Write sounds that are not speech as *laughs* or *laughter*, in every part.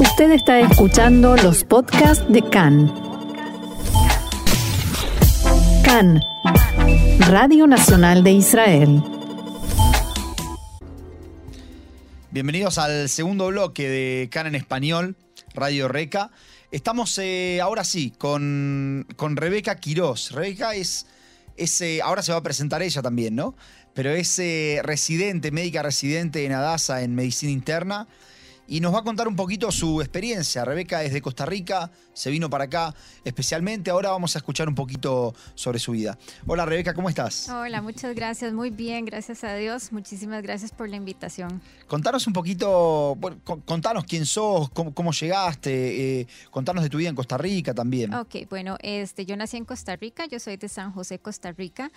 Usted está escuchando los podcasts de CAN. CAN, Radio Nacional de Israel. Bienvenidos al segundo bloque de CAN en español, Radio Reca. Estamos eh, ahora sí con, con Rebeca Quirós. Rebeca es, eh, ahora se va a presentar ella también, ¿no? Pero es eh, residente, médica residente en Adasa en medicina interna y nos va a contar un poquito su experiencia. Rebeca es de Costa Rica, se vino para acá especialmente. Ahora vamos a escuchar un poquito sobre su vida. Hola Rebeca, ¿cómo estás? Hola, muchas gracias. Muy bien, gracias a Dios. Muchísimas gracias por la invitación. Contanos un poquito, bueno, contanos quién sos, cómo, llegaste, eh, contanos de tu vida en Costa Rica también. Ok, bueno, este, yo nací en Costa Rica, yo soy de San José, Costa Rica.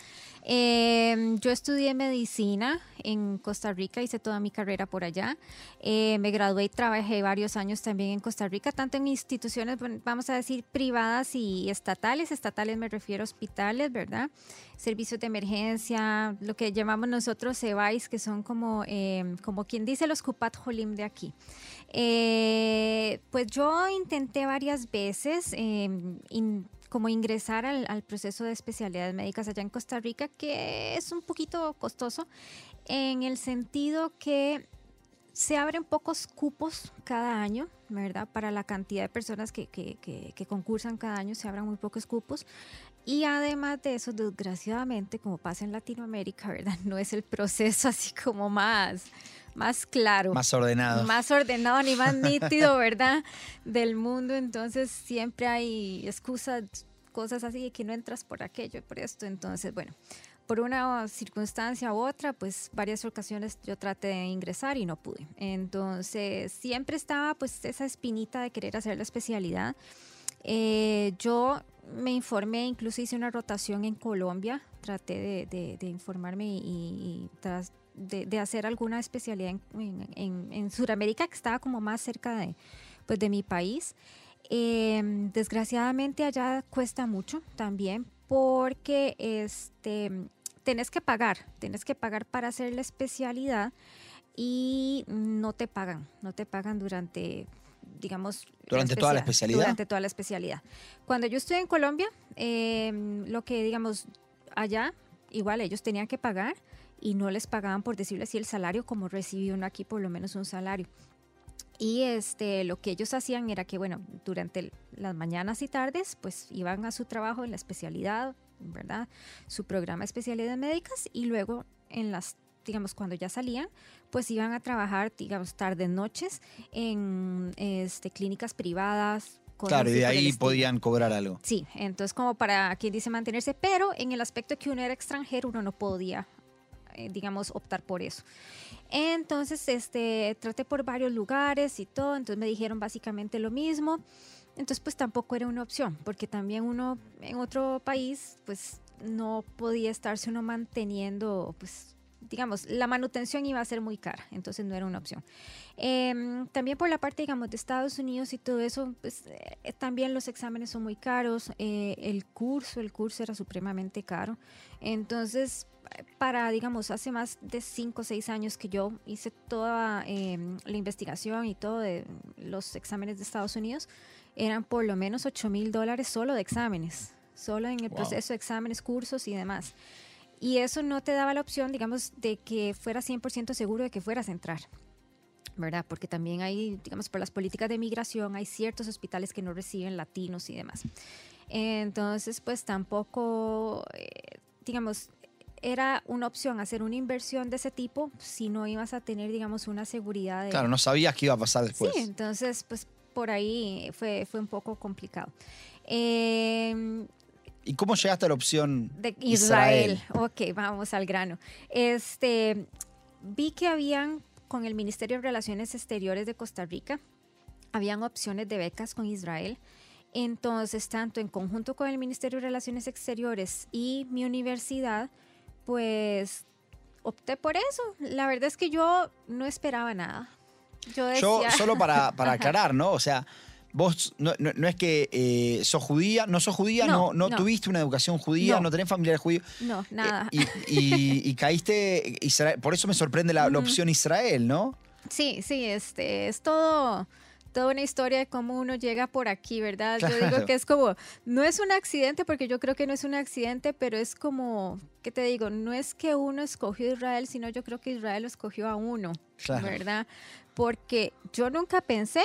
Em, yo estudié medicina en Costa Rica, hice toda mi carrera por allá. Eh, me gradué trabajé varios años también en Costa Rica, tanto en instituciones, vamos a decir, privadas y estatales. Estatales me refiero a hospitales, ¿verdad? Servicios de emergencia, lo que llamamos nosotros CEBAIS, que son como, em, como quien dice los Cupat Jolim de aquí. Eh, pues yo intenté varias veces em, como ingresar al, proceso de especialidades médicas allá en Costa Rica, que es un poquito costoso en el sentido que se abren pocos cupos cada año, ¿verdad? Para la cantidad de personas que, concursan cada año, se abren muy pocos cupos. Y además de eso, desgraciadamente, como pasa en Latinoamérica, ¿verdad? *laughs* No es el proceso así como más, más claro. Más ordenado. Más ordenado ni más nítido, ¿verdad? Del mundo. Entonces siempre hay excusas, cosas así de que no entras por aquello, por esto. Entonces, bueno, por una circunstancia u otra, pues varias ocasiones yo traté de ingresar y no pude. Entonces siempre estaba pues esa espinita de querer hacer la especialidad. Eh, yo me informé, incluso hice una rotación en Colombia, traté de, informarme y, tras de, hacer alguna especialidad en, en, Sudamérica, que estaba como más cerca de, pues, de mi país. Em, desgraciadamente allá cuesta mucho también porque este, tenés que pagar, tenés que pagar para hacer la especialidad y no te pagan, no te pagan durante, digamos... Durante toda la especialidad. Durante toda la especialidad. Cuando yo estuve en Colombia, em, lo que, digamos, allá, igual ellos tenían que pagar y no les pagaban, por decirlo así, el salario como recibió uno aquí, por lo menos un salario. Y este, lo que ellos hacían era que, bueno, durante las mañanas y tardes, pues iban a su trabajo en la especialidad, ¿verdad? Su programa de especialidades médicas y luego en las digamos, cuando ya salían, pues iban a trabajar, digamos, tardes, noches en este, clínicas privadas. Claro, y de ahí podían cobrar algo. Sí, entonces como para quien dice mantenerse, pero en el aspecto que uno era extranjero, uno no podía, eh, digamos, optar por eso. Entonces, este, traté por varios lugares y todo, entonces me dijeron básicamente lo mismo. Entonces, pues tampoco era una opción, porque también uno en otro país, pues no podía estarse uno manteniendo, pues digamos, la manutención iba a ser muy cara, entonces no era una opción. Em, también por la parte, digamos, de Estados Unidos y todo eso, pues eh, también los exámenes son muy caros, eh, el curso, el curso era supremamente caro. Entonces, para, digamos, hace más de 5 o 6 años que yo hice toda em, la investigación y todo de los exámenes de Estados Unidos, eran por lo menos 8 mil dólares solo de exámenes, solo en el proceso de exámenes, cursos y demás. Y eso no te daba la opción, digamos, de que fueras 100% seguro de que fueras a entrar. ¿verdad? Porque también hay, digamos, por las políticas de migración, hay ciertos hospitales que no reciben latinos y demás. Entonces, pues tampoco, eh, digamos, era una opción hacer una inversión de ese tipo si no ibas a tener, digamos, una seguridad. De... Claro, no sabías qué iba a pasar después. Sí, entonces, pues por ahí fue, fue un poco complicado. Em, ¿Y cómo llegaste a la opción de Israel? Ok, vamos al grano. Este, vi que habían con el Ministerio de Relaciones Exteriores de Costa Rica, habían opciones de becas con Israel. Entonces, tanto en conjunto con el Ministerio de Relaciones Exteriores y mi universidad, pues opté por eso. La verdad es que yo no esperaba nada. Yo, solo para, *laughs* aclarar, ¿no? O sea, vos no, es que eh, sos judía, no sos judía, no, no, tuviste una educación judía, no, tenés familiares judíos. No, nada. *laughs* y, caíste, Israel, por eso me sorprende la, opción Israel, ¿no? Sí, sí, este, es todo toda una historia de cómo uno llega por aquí, ¿verdad? Yo digo que es como, no es un accidente, porque yo creo que no es un accidente, pero es como, ¿qué te digo? No es que uno escogió a Israel, sino yo creo que Israel lo escogió a uno, Claro. ¿verdad? Porque yo nunca pensé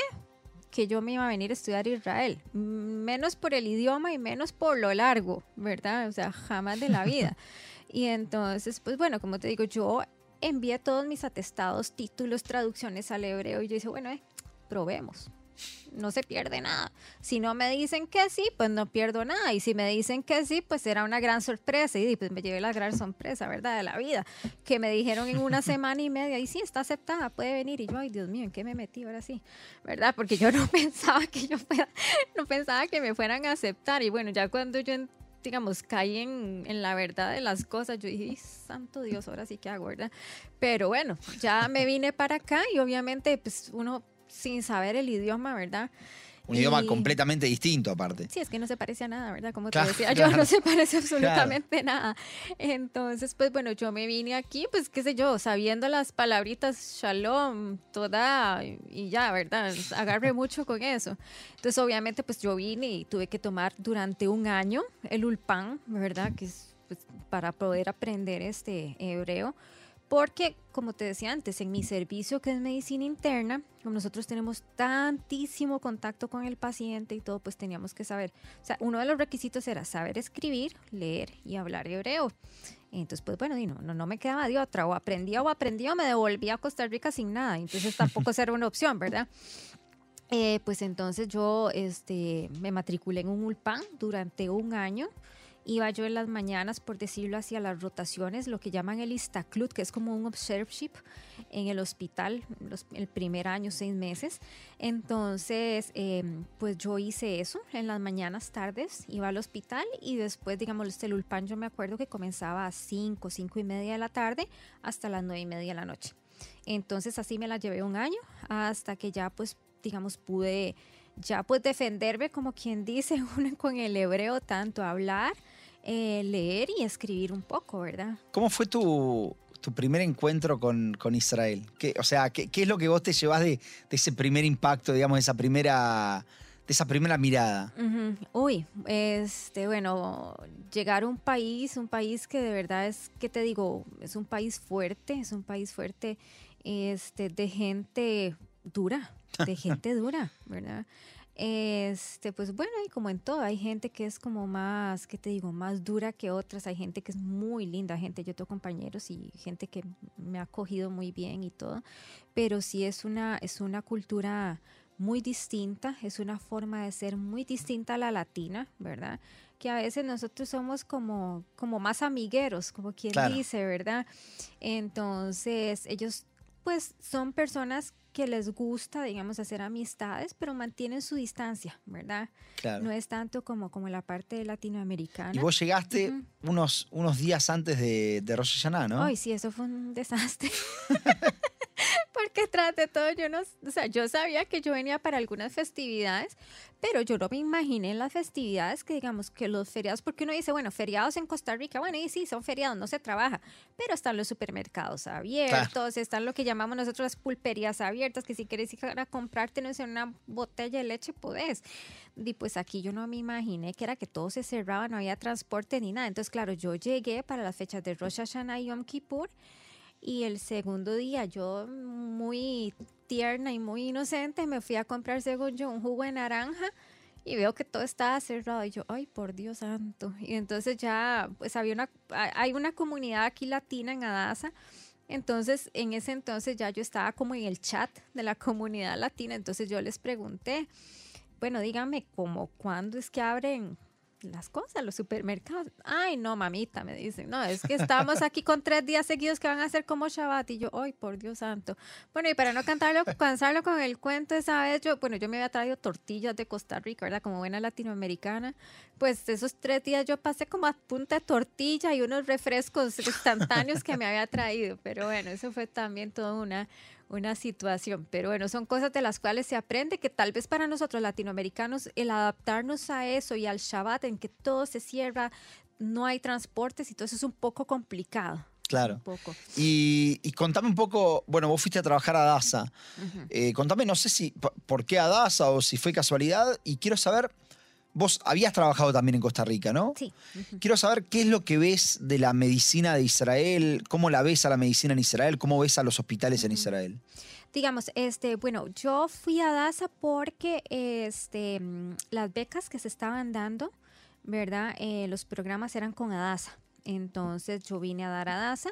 que yo me iba a venir a estudiar a Israel, menos por el idioma y menos por lo largo, ¿verdad? O sea, jamás de la vida. *laughs* y entonces, pues bueno, como te digo, yo envié todos mis atestados, títulos, traducciones al hebreo y yo dije, bueno, eh, probemos. No se pierde nada. Si no me dicen que sí, pues no pierdo nada. Y si me dicen que sí, pues será una gran sorpresa. Y pues me llevé la gran sorpresa, ¿verdad? De la vida. Que me dijeron en una *laughs* semana y media, y sí, está aceptada, puede venir. Y yo, ay, Dios mío, ¿en qué me metí ahora sí? ¿Verdad? Porque yo no *laughs* pensaba que yo fuera, no pensaba que me fueran a aceptar. Y bueno, ya cuando yo digamos, caí en, en la verdad de las cosas. Yo dije, "Ay, santo Dios, ahora sí que hago, ¿verdad? Pero bueno, ya me vine para acá y obviamente, pues uno sin saber el idioma, ¿verdad? Un idioma completamente distinto, aparte. Sí, es que no se parece a nada, ¿verdad? Como Claro, te decía, *laughs* yo claro. no se parece absolutamente nada. Entonces, pues bueno, yo me vine aquí, pues qué sé yo, sabiendo las palabritas shalom, toda, y ya, ¿verdad? Agarré *laughs* mucho con eso. Entonces, obviamente, pues yo vine y tuve que tomar durante un año el ulpan, ¿verdad? Que es pues, para poder aprender este hebreo. Porque, como te decía antes, en mi servicio que es medicina interna, como nosotros tenemos tantísimo contacto con el paciente y todo, pues teníamos que saber. O sea, uno de los requisitos era saber escribir, leer y hablar hebreo. Entonces, pues bueno, y no, no, no me quedaba de otra. O aprendía o aprendía o me devolvía a Costa Rica sin nada. Entonces tampoco era una opción, ¿verdad? Eh, pues entonces yo este, me matriculé en un ULPAN durante un año. Iba yo en las mañanas, por decirlo así, a las rotaciones, lo que llaman el Istaclut, que es como un observeship en el hospital, los- el primer año, seis meses. Entonces, eh, pues yo hice eso en las mañanas, tardes, iba al hospital y después, digamos, el Ulpan yo me acuerdo que comenzaba a 5, 5 y media de la tarde hasta las 9 y media de la noche. Entonces así me la llevé un año hasta que ya pues digamos pude ya pues defenderme como quien dice *laughs* uno con el hebreo tanto hablar, eh, leer y escribir un poco, ¿verdad? ¿Cómo fue tu, tu primer encuentro con, con Israel? ¿Qué, o sea, ¿qué, qué es lo que vos te llevas de, de ese primer impacto, digamos, de esa primera, de esa primera mirada? Ujú. Uy, este, bueno, llegar a un país, un país que de verdad es, ¿qué te digo? Es un país fuerte, es un país fuerte, este, de gente dura, de *laughs* gente dura, ¿verdad? Este, pues bueno, y como en todo, hay gente que es como más, ¿qué te digo? Más dura que otras, hay gente que es muy linda, gente, yo tengo compañeros y gente que me ha acogido muy bien y todo, pero sí es una, es una cultura muy distinta, es una forma de ser muy distinta a la latina, ¿verdad? Que a veces nosotros somos como, como más amigueros, como quien Claro. dice, ¿verdad? Entonces, ellos pues son personas que les gusta, digamos, hacer amistades, pero mantienen su distancia, ¿verdad? Claro. No es tanto como, como la parte latinoamericana. y vos llegaste unos, unos días antes de, de Rosh Hashanah, ¿no? Ay, sí, eso fue un desastre. *laughs* Porque tras de todo, yo no, o sea, yo sabía que yo venía para algunas festividades, pero yo no me imaginé en las festividades que digamos que los feriados, porque uno dice, bueno, feriados en Costa Rica, bueno, y sí, son feriados, no se trabaja, pero están los supermercados abiertos, están lo que llamamos nosotros las pulperías abiertas, que si quieres ir a comprarte, no sé, una botella de leche, podés. Y pues aquí yo no me imaginé que era que todo se cerraba, no había transporte ni nada. Entonces, claro, yo llegué para las fechas de Rosh Hashanah y Yom Kippur, y el segundo día yo muy tierna y muy inocente me fui a comprar según yo un jugo de naranja y veo que todo estaba cerrado y yo, ay, por Dios santo. Y entonces ya, pues había una, hay una comunidad aquí latina en Adasa. Entonces, en ese entonces ya yo estaba como en el chat de la comunidad latina. Entonces yo les pregunté, bueno, dígame, ¿cómo, cuándo es que abren las cosas, los supermercados. Ay, no, mamita, me dicen. No, es que estamos aquí con tres días seguidos que van a ser como Shabbat. Y yo, ay, por Dios santo. Bueno, y para no cantarlo, *laughs* cansarlo con el cuento esa vez, yo, bueno, yo me había traído tortillas de Costa Rica, ¿verdad? Como buena latinoamericana. Pues esos tres días yo pasé como a punta de tortilla y unos refrescos instantáneos que me había traído. Pero bueno, eso fue también toda una una situación. Pero bueno, son cosas de las cuales se aprende que tal vez para nosotros latinoamericanos el adaptarnos a eso y al Shabbat en que todo se cierra, no hay transportes y todo eso es un poco complicado. Claro. Un poco. Y, y contame un poco, bueno, vos fuiste a trabajar a DASA. Eh, contame, no sé si por qué a DASA o si fue casualidad. Y quiero saber, vos habías trabajado también en Costa Rica, ¿no? Sí. Quiero saber qué es lo que ves de la medicina de Israel, cómo la ves a la medicina en Israel, cómo ves a los hospitales en. Israel. Digamos, este, bueno, yo fui a DASA porque este, mm, las becas que se estaban dando, ¿verdad? Eh, los programas eran con ADASA. Entonces yo vine a dar a DASA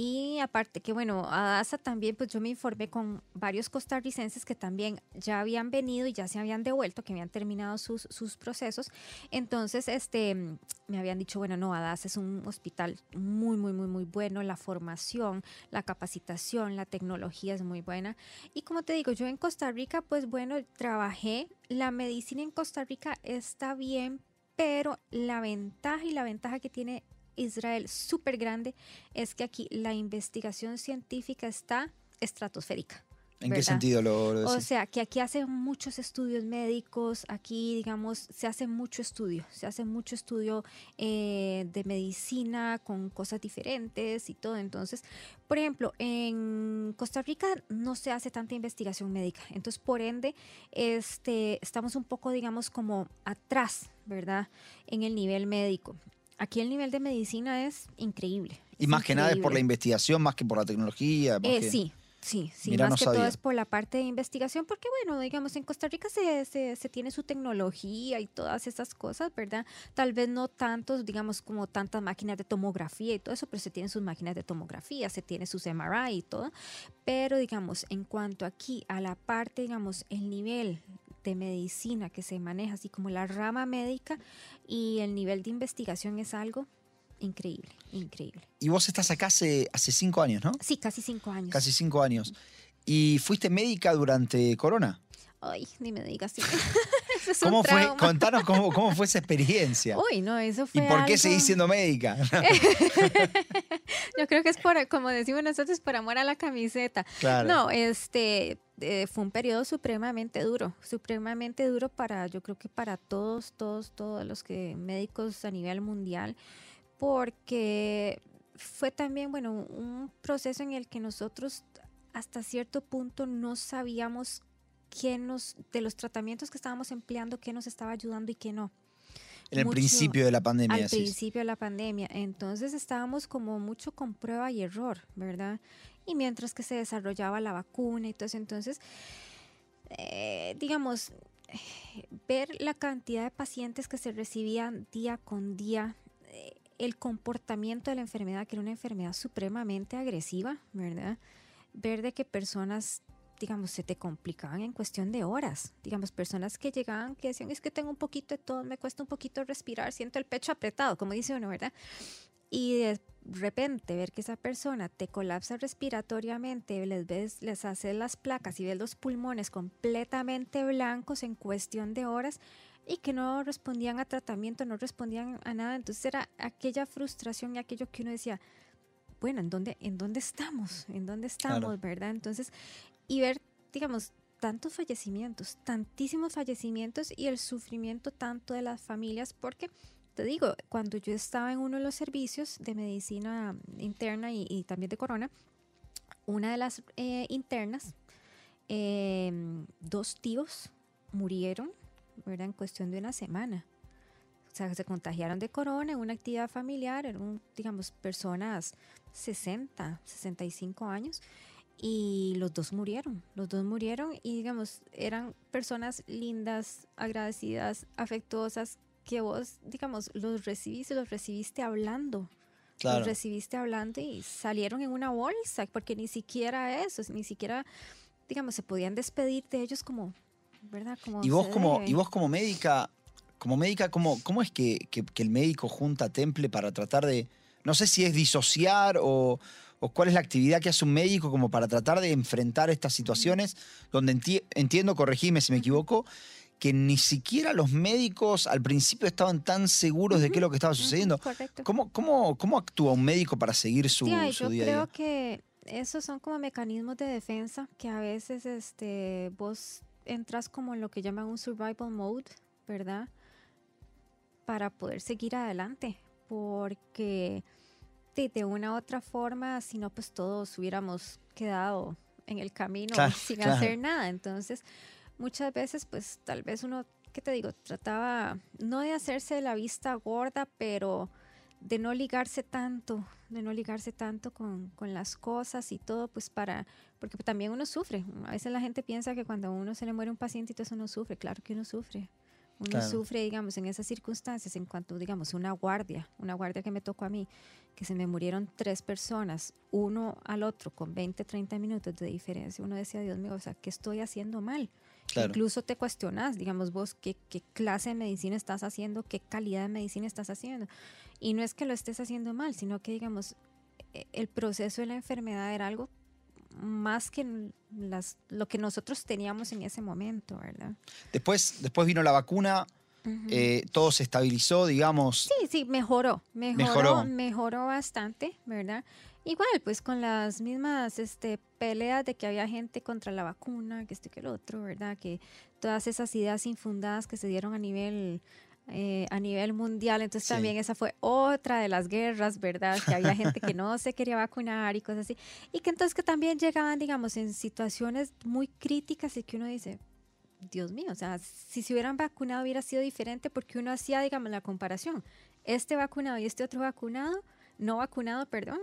y aparte que bueno, a DASA también pues yo me informé con varios costarricenses que también ya habían venido y ya se habían devuelto, que habían terminado sus, sus procesos. Entonces este, mm, me habían dicho, bueno, no, ADASA es un hospital muy, muy, muy, muy bueno, la formación, la capacitación, la tecnología es muy buena. Y como te digo, yo en Costa Rica, pues bueno, trabajé. La medicina en Costa Rica está bien, pero la ventaja y la ventaja que tiene Israel súper grande es que aquí la investigación científica está estratosférica. ¿En qué sentido lo, lo O sea, que aquí hacen muchos estudios médicos, aquí, digamos, se hace mucho estudio, se hace mucho estudio eh, de medicina con cosas diferentes y todo. Entonces, por ejemplo, en Costa Rica no se hace tanta investigación médica. Entonces, por ende, este, estamos un poco, digamos, como atrás, ¿verdad? En el nivel médico. Aquí el nivel de medicina es increíble. y es más que nada es por la investigación, más que por la tecnología. más Eh, que- sí, sí, sí. Mira, más no que sabía. todo es por la parte de investigación, porque bueno, digamos, en Costa Rica se, se, se tiene su tecnología y todas esas cosas, ¿verdad? Tal vez no tantos, digamos, como tantas máquinas de tomografía y todo eso, pero se tienen sus máquinas de tomografía, se tiene sus MRI y todo. Pero, digamos, en cuanto aquí a la parte, digamos, el nivel de medicina que se maneja, así como la rama médica y el nivel de investigación es algo increíble, increíble. Y vos estás acá hace, hace cinco años, ¿no? Sí, casi cinco años. Casi cinco años. ¿Y fuiste médica durante Corona? Ay, ni me digas así. *laughs* Eso es ¿Cómo un fue? Contanos cómo, *laughs* cómo fue esa experiencia. Uy, no, eso ¿Y fue por qué seguís siendo médica? *laughs* Yo creo que es por, como decimos nosotros, por amor a la camiseta. claro. No, este eh, fue un periodo supremamente duro, supremamente duro para, yo creo que para todos, todos, todos los que médicos a nivel mundial, porque fue también, bueno, un proceso en el que nosotros hasta cierto punto no sabíamos qué nos, de los tratamientos que estábamos empleando, qué nos estaba ayudando y qué no. en el mucho principio de la pandemia. al principio de la pandemia. Entonces estábamos como mucho con prueba y error, ¿verdad? Y mientras que se desarrollaba la vacuna y todo eso, entonces, eh, digamos, ver la cantidad de pacientes que se recibían día con día, eh, el comportamiento de la enfermedad, que era una enfermedad supremamente agresiva, ¿verdad? Ver de que personas digamos, se te complicaban en cuestión de horas. Digamos, personas que llegaban que decían, es que tengo un poquito de todo, me cuesta un poquito respirar, siento el pecho apretado, como dice uno, ¿verdad? Y de repente ver que esa persona te colapsa respiratoriamente, les ves, les haces las placas y ves los pulmones completamente blancos en cuestión de horas y que no respondían a tratamiento, no respondían a nada. Entonces era aquella frustración y aquello que uno decía, bueno, ¿en dónde, en dónde estamos? ¿En dónde estamos? Claro. ¿Verdad? Entonces, y ver, digamos, tantos fallecimientos, tantísimos fallecimientos y el sufrimiento tanto de las familias, porque te digo, cuando yo estaba en uno de los servicios de medicina interna y, y también de corona, una de las eh, internas, eh, dos tíos murieron, ¿verdad? En cuestión de una semana. O sea, se contagiaron de corona en una actividad familiar, eran, digamos, personas 60, 65 años, y los dos murieron. Los dos murieron y, digamos, eran personas lindas, agradecidas, afectuosas, que vos, digamos, los recibiste, los recibiste hablando. Claro. Los recibiste hablando y salieron en una bolsa, porque ni siquiera eso, ni siquiera, digamos, se podían despedir de ellos como, ¿verdad? Como Y vos como, debe. y vos como médica, como médica, ¿cómo, cómo es que, que- que el médico junta temple para tratar de, no sé si es disociar o, o cuál es la actividad que hace un médico como para tratar de enfrentar estas situaciones, donde enti- entiendo, corregime si me equivoco, que ni siquiera los médicos al principio estaban tan seguros de qué es lo que estaba sucediendo. correcto. ¿Cómo, cómo, ¿Cómo actúa un médico para seguir su, Sí, su yo día a creo día? que esos son como mecanismos de defensa que a veces este, vos entras como en lo que llaman un survival mode, ¿verdad? Para poder seguir adelante. Porque, de, de una u otra forma, si no, pues todos hubiéramos quedado en el camino Claro, *laughs* sin claro. hacer nada. Entonces, muchas veces, pues tal vez uno, ¿qué te digo? Trataba no de hacerse la vista gorda, pero de no ligarse tanto, de no ligarse tanto con, con las cosas y todo, pues para, porque también uno sufre. A veces la gente piensa que cuando a uno se le muere un paciente y todo eso no sufre. Claro que uno sufre. Uno Claro. sufre, digamos, en esas circunstancias, en cuanto, digamos, una guardia, una guardia que me tocó a mí, que se me murieron tres personas, uno al otro, con 20, 30 minutos de diferencia. Uno decía, Dios mío, o sea, ¿qué estoy haciendo mal? Claro. Incluso te cuestionas, digamos vos, ¿qué, qué clase de medicina estás haciendo, qué calidad de medicina estás haciendo. Y no es que lo estés haciendo mal, sino que, digamos, e- el proceso de la enfermedad era algo más que las, lo que nosotros teníamos en ese momento, ¿verdad? Después, después vino la vacuna, eh, todo se estabilizó, digamos. Sí, sí, mejoró, mejoró, Mejoró. mejoró, bastante, ¿verdad? Igual, pues con las mismas este, peleas de que había gente contra la vacuna, que esto y que lo otro, ¿verdad? Que todas esas ideas infundadas que se dieron a nivel eh, a nivel mundial, entonces Sí. también esa fue otra de las guerras, ¿verdad? Que había gente que no *laughs* se quería vacunar y cosas así, y que entonces que también llegaban, digamos, en situaciones muy críticas y que uno dice, Dios mío, o sea, si se hubieran vacunado hubiera sido diferente porque uno hacía, digamos, la comparación. Este vacunado y este otro vacunado, no vacunado, perdón.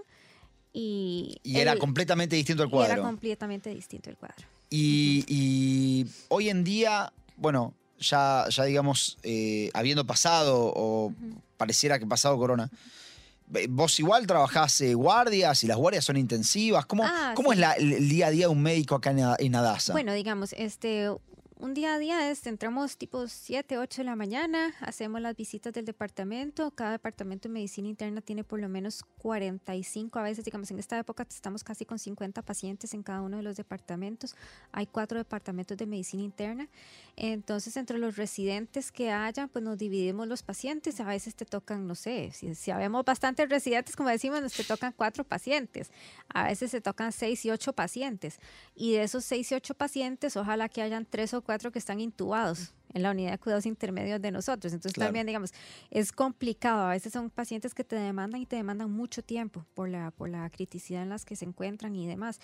Y, Y era completamente distinto el y era cuadro. completamente distinto el cuadro. Y, y hoy en día, bueno, ya, ya digamos, eh, habiendo pasado o pareciera que pasado corona, vos igual trabajás eh, guardias y las guardias son intensivas. ¿Cómo, Ah, cómo sí. es la- el, día a día de un médico acá en, en Adasa? Bueno, digamos, este, un día a día es, entramos tipo 7, 8 de la mañana, hacemos las visitas del departamento. Cada departamento de medicina interna tiene por lo menos 45, a veces, digamos, en esta época estamos casi con 50 pacientes en cada uno de los departamentos. Hay cuatro departamentos de medicina interna. Entonces, entre los residentes que haya, pues nos dividimos los pacientes. A veces te tocan, no sé, si, si habemos bastantes residentes, como decimos, nos te tocan cuatro pacientes. A veces se tocan seis y ocho pacientes. Y de esos seis y ocho pacientes, ojalá que hayan tres o cuatro que están intubados en la unidad de cuidados intermedios de nosotros. Entonces Claro. también, digamos, es complicado. A veces son pacientes que te demandan y te demandan mucho tiempo por la, por la criticidad en las que se encuentran y demás.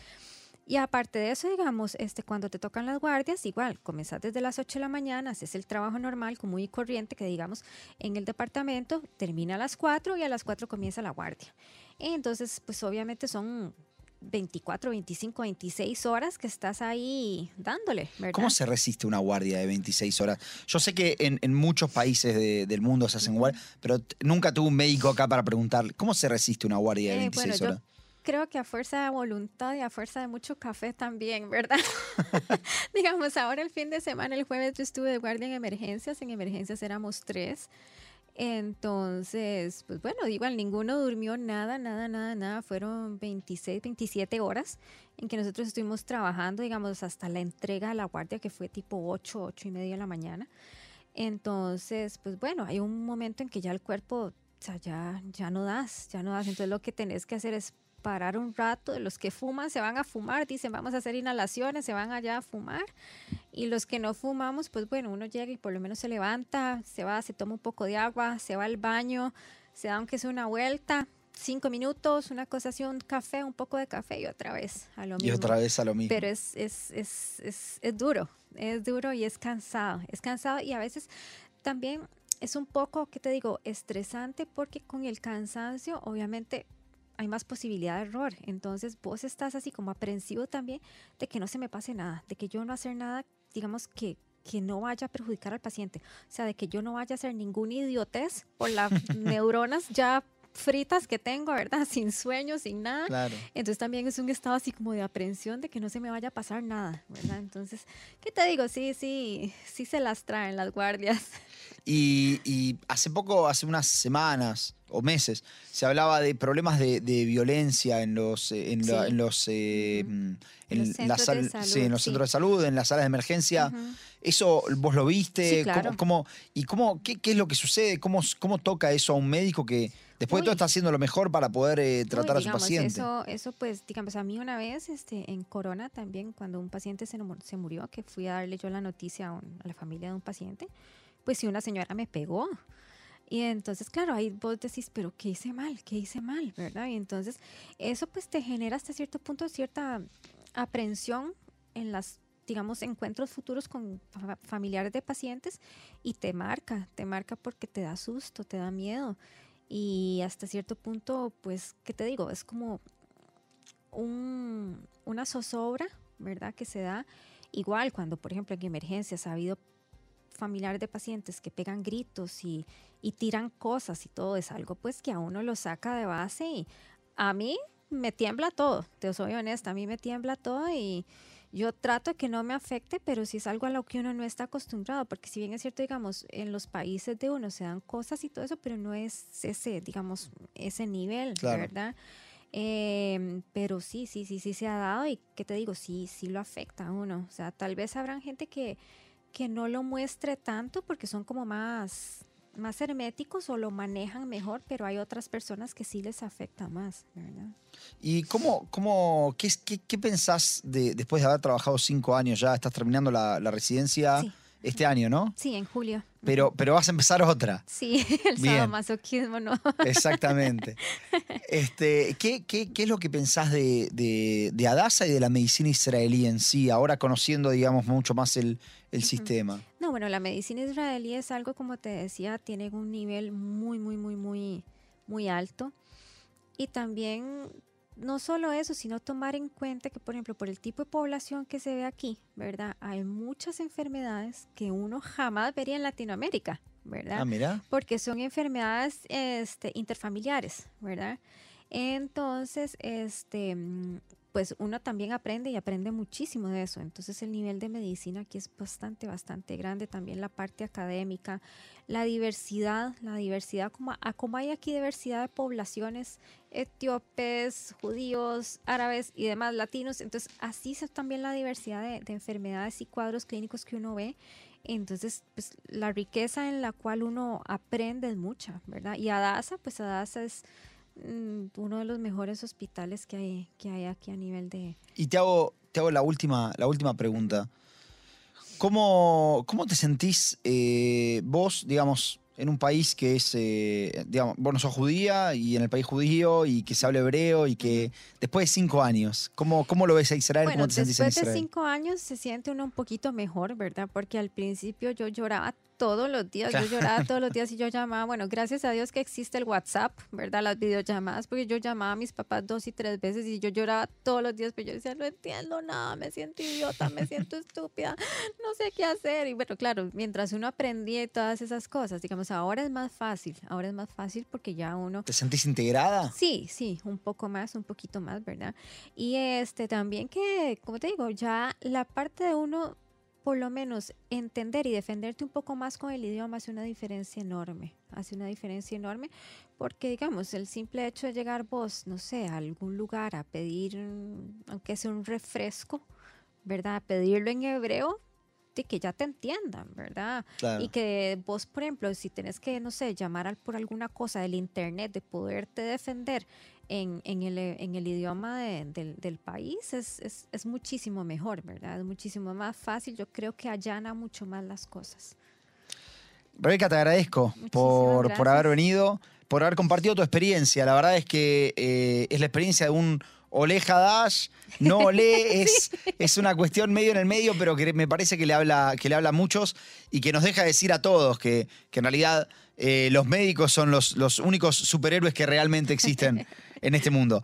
Y aparte de eso, digamos, este, cuando te tocan las guardias, igual, comenzás desde las 8 de la mañana, haces el trabajo normal, común y corriente, que digamos, en el departamento, termina a las 4 y a las 4 comienza la guardia. Entonces, pues obviamente son 24, 25, 26 horas que estás ahí dándole, ¿verdad? ¿Cómo se resiste una guardia de 26 horas? Yo sé que en, en muchos países de- del mundo se hacen guardias, pero nunca tuve un médico acá para preguntar, ¿cómo se resiste una guardia de Eh, 26 bueno, horas? yo creo que a fuerza de voluntad y a fuerza de mucho café también, ¿verdad? *laughs* *laughs* Digamos, ahora el fin de semana, el jueves, yo estuve de guardia en emergencias. En emergencias éramos tres. Entonces, pues bueno, igual ninguno durmió nada, nada, nada, nada. Fueron 26, 27 horas en que nosotros estuvimos trabajando, digamos, hasta la entrega a la guardia, que fue tipo 8, 8 y media de la mañana. Entonces, pues bueno, hay un momento en que ya el cuerpo, o sea, ya, ya no das, ya no das. Entonces lo que tenés que hacer es parar un rato. Los que fuman se van a fumar, dicen vamos a hacer inhalaciones, se van allá a fumar. Y los que no fumamos, pues bueno, uno llega y por lo menos se levanta, se va, se toma un poco de agua, se va al baño, se da aunque sea una vuelta, cinco minutos, una cosa así, un café, un poco de café y otra vez a lo Y mismo. otra vez a lo mismo. Pero es, es, es, es, es duro, es duro y es cansado, es cansado y a veces también es un poco, ¿qué te digo?, estresante porque con el cansancio obviamente hay más posibilidad de error. Entonces vos estás así como aprensivo también de que no se me pase nada, de que yo no hacer nada, digamos que que no vaya a perjudicar al paciente. O sea, de que yo no vaya a hacer ningún idiotez por las *laughs* neuronas ya fritas que tengo, ¿verdad? Sin sueño, sin nada. Claro. Entonces también es un estado así como de aprensión de que no se me vaya a pasar nada, ¿verdad? Entonces, ¿qué te digo? Sí, sí, sí se las traen las guardias. Y, y hace poco, hace unas semanas o meses, se hablaba de problemas de, de violencia en los, en, la- Sí. en los, eh, mm, En los la centros de sal- sí, salud, en los sí. centros de salud, en las salas de emergencia. ¿Eso vos lo viste? Sí, ¿Cómo- claro. cómo- ¿Y cómo, qué, qué es lo que sucede? ¿Cómo, cómo toca eso a un médico que después de todo está haciendo lo mejor para poder eh, tratar Uy, a su paciente? Eso, eso, pues, digamos, a mí una vez este, en Corona también, cuando un paciente se, se murió, que fui a darle yo la noticia a, un- a la familia de un paciente, pues sí, una señora me pegó. Y entonces, claro, ahí vos decís, pero ¿qué hice mal? ¿Qué hice mal? ¿Verdad? Y entonces eso pues te genera hasta cierto punto cierta aprensión en las digamos, encuentros futuros con familiares de pacientes y te marca, te marca porque te da susto, te da miedo. Y hasta cierto punto, pues, ¿qué te digo? Es como un, una zozobra, ¿verdad? Que se da igual cuando, por ejemplo, en emergencias ha habido familiares de pacientes que pegan gritos y, y tiran cosas y todo es algo pues que a uno lo saca de base y a mí me tiembla todo, te soy honesta, a mí me tiembla todo y yo trato que no me afecte, pero si es algo a lo que uno no está acostumbrado, porque si bien es cierto, digamos, en los países de uno se dan cosas y todo eso, pero no es ese, digamos, ese nivel, ¿verdad? Em, pero sí, sí, sí, sí se ha dado y qué te digo, sí, sí lo afecta a uno. O sea, tal vez habrán gente que, que no lo muestre tanto porque son como más más herméticos o lo manejan mejor, pero hay otras personas que sí les afecta más, ¿verdad? ¿Y cómo, cómo qué, qué, pensás de, después de haber trabajado cinco años ya? Estás terminando la, residencia este año, ¿no? Sí, en julio. Pero, pero vas a empezar otra. Sí, *laughs* el sadomasoquismo, ¿no? Exactamente. *laughs* Este, ¿qué, qué, qué es lo que pensás de, de, de, Adasa y de la medicina israelí en sí, ahora conociendo, digamos, mucho más el, el sistema? No, bueno, la medicina israelí es algo, como te decía, tiene un nivel muy, muy, muy, muy, muy alto. Y también no solo eso, sino tomar en cuenta que, por ejemplo, por el tipo de población que se ve aquí, ¿verdad? Hay muchas enfermedades que uno jamás vería en Latinoamérica, ¿verdad? Ah, mira. Porque son enfermedades este, interfamiliares, ¿verdad? Entonces, este, pues uno también aprende y aprende muchísimo de eso. Entonces el nivel de medicina aquí es bastante, bastante grande. También la parte académica, la diversidad, la diversidad, como, como hay aquí diversidad de poblaciones, etíopes, judíos, árabes y demás latinos. Entonces así es también la diversidad de, de enfermedades y cuadros clínicos que uno ve. Entonces, pues la riqueza en la cual uno aprende es mucha, ¿verdad? Y Adasa, pues Adasa es uno de los mejores hospitales que hay, que hay aquí a nivel de... Y te hago, te hago la, última, la última pregunta. ¿Cómo, cómo te sentís eh, vos, digamos, en un país que es, eh, digamos, vos no sos judía y en el país judío y que se habla hebreo y que después de cinco años, ¿cómo, cómo lo ves a Israel? ¿Cómo te sentís en Israel? Después de cinco años se siente uno un poquito mejor, ¿verdad? Porque al principio yo lloraba todos los días, yo lloraba todos los *laughs* días y yo llamaba, bueno, gracias a Dios que existe el WhatsApp, ¿verdad? Las videollamadas, porque yo llamaba a mis papás dos y tres veces y yo lloraba todos los días, pero yo decía, no entiendo nada, me siento idiota, me siento estúpida, no sé qué hacer. Y bueno, claro, mientras uno aprendía todas esas cosas, digamos, ahora es más fácil, ahora es más fácil porque ya uno... ¿Te sentís integrada? Sí, sí, un poco más, un poquito más, ¿verdad? Y este también que, como te digo, ya la parte de uno por lo menos entender y defenderte un poco más con el idioma hace una diferencia enorme, hace una diferencia enorme, porque digamos, el simple hecho de llegar vos, no sé, a algún lugar a pedir, aunque sea un refresco, ¿verdad? pedirlo en hebreo, de que ya te entiendan, ¿verdad? Y que vos, por ejemplo, si tenés que, no sé, llamar por alguna cosa del internet, de poderte defender en, en, el, en el, idioma del, del, país es, es, es, muchísimo mejor, ¿verdad? Es muchísimo más fácil. Yo creo que allana mucho más las cosas. Rebeca, te agradezco por, por, haber venido, por haber compartido tu experiencia. La verdad es que eh, es la experiencia de un Oleja Dash, no *laughs* Ole, es, es una cuestión medio en el medio, pero que me parece que le habla, que le habla a muchos y que nos deja decir a todos que, que en realidad eh, los médicos son los, los únicos superhéroes que realmente existen en este mundo.